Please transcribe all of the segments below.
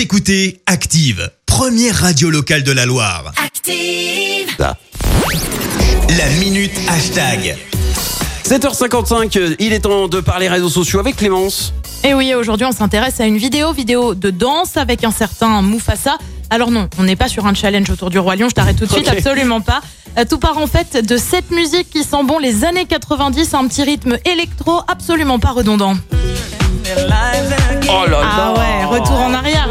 Vous écoutez Active, première radio locale de la Loire. Active. La minute hashtag. 7h55, euh, il est temps de parler réseaux sociaux avec Clémence. Et oui, aujourd'hui on s'intéresse à une vidéo, vidéo de danse avec un certain Mufasa. Alors non, on n'est pas sur un challenge autour du roi lion, je t'arrête tout de suite, absolument pas. Euh, Tout part en fait de cette musique qui sent bon les années 90, un petit rythme électro absolument pas redondant. Oh là là Ah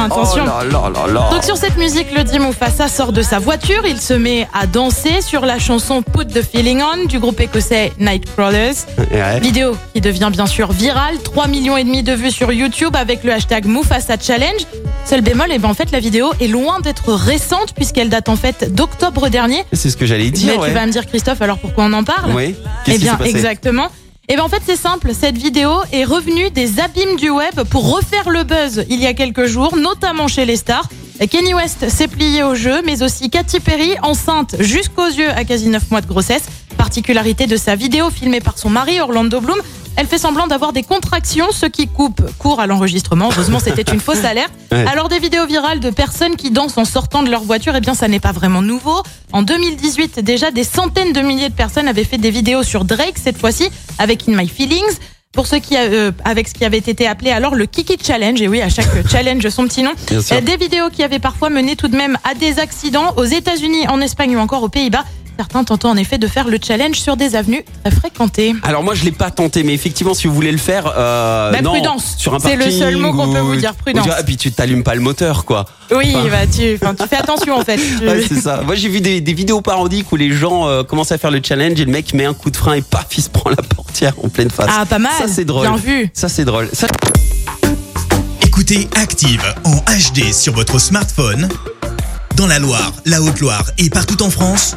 hein, attention. Oh là là là là Donc sur cette musique, le Mufasa sort de sa voiture, il se met à danser sur la chanson Put the Feeling On du groupe écossais Nightcrawlers. Ouais. Vidéo qui devient bien sûr virale, 3 millions et demi de vues sur YouTube avec le hashtag Mufasa Challenge. Seul bémol, et ben en fait la vidéo est loin d'être récente puisqu'elle date en fait d'octobre dernier. C'est ce que j'allais Mais dire, ouais. tu vas me dire Christophe, alors pourquoi on en parle? Oui. Eh bien exactement. Et bien en fait c'est simple, cette vidéo est revenue des abîmes du web pour refaire le buzz il y a quelques jours, notamment chez les stars. Kenny West s'est plié au jeu, mais aussi Katy Perry, enceinte jusqu'aux yeux à quasi 9 mois de grossesse. Particularité de sa vidéo filmée par son mari Orlando Bloom, elle fait semblant d'avoir des contractions, ce qui coupe court à l'enregistrement. Heureusement, c'était une fausse alerte. Ouais. Alors des vidéos virales de personnes qui dansent en sortant de leur voiture, eh bien ça n'est pas vraiment nouveau. En 2018, déjà des centaines de milliers de personnes avaient fait des vidéos sur Drake cette fois-ci avec In My Feelings. Pour ceux qui, euh, avec ce qui avait été appelé alors le Kiki Challenge, et oui, à chaque challenge son petit nom, des vidéos qui avaient parfois mené tout de même à des accidents aux États-Unis, en Espagne ou encore aux Pays-Bas. Certains tentant en effet de faire le challenge sur des avenues très fréquentées. Alors moi je l'ai pas tenté, mais effectivement si vous voulez le faire, euh, Bah, non, prudence. sur un C'est le seul mot qu'on peut vous dire, prudence. ou tu vois, Et puis tu t'allumes pas le moteur quoi. Oui, bah, tu, tu fais attention en fait. Tu- Ouais, c'est ça. Moi j'ai vu des, des vidéos parodiques où les gens euh, commencent à faire le challenge et le mec met un coup de frein et paf il se prend la portière en pleine face. Ah, pas mal. Ça c'est drôle. Bien vu. Ça c'est drôle. Ça- Écoutez Active en HD sur votre smartphone, dans la Loire, la Haute-Loire et partout en France,